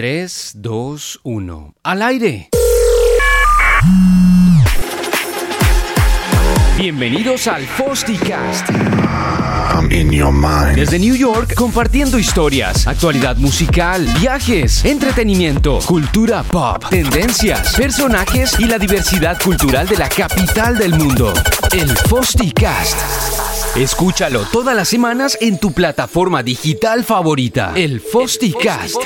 3, 2, 1. ¡Al aire! Bienvenidos al Fosticast. I'm in your mind. Desde New York, compartiendo historias, actualidad musical, viajes, entretenimiento, cultura pop, tendencias, personajes y la diversidad cultural de la capital del mundo. El Fosticast. Escúchalo todas las semanas en tu plataforma digital favorita. El Fosticast.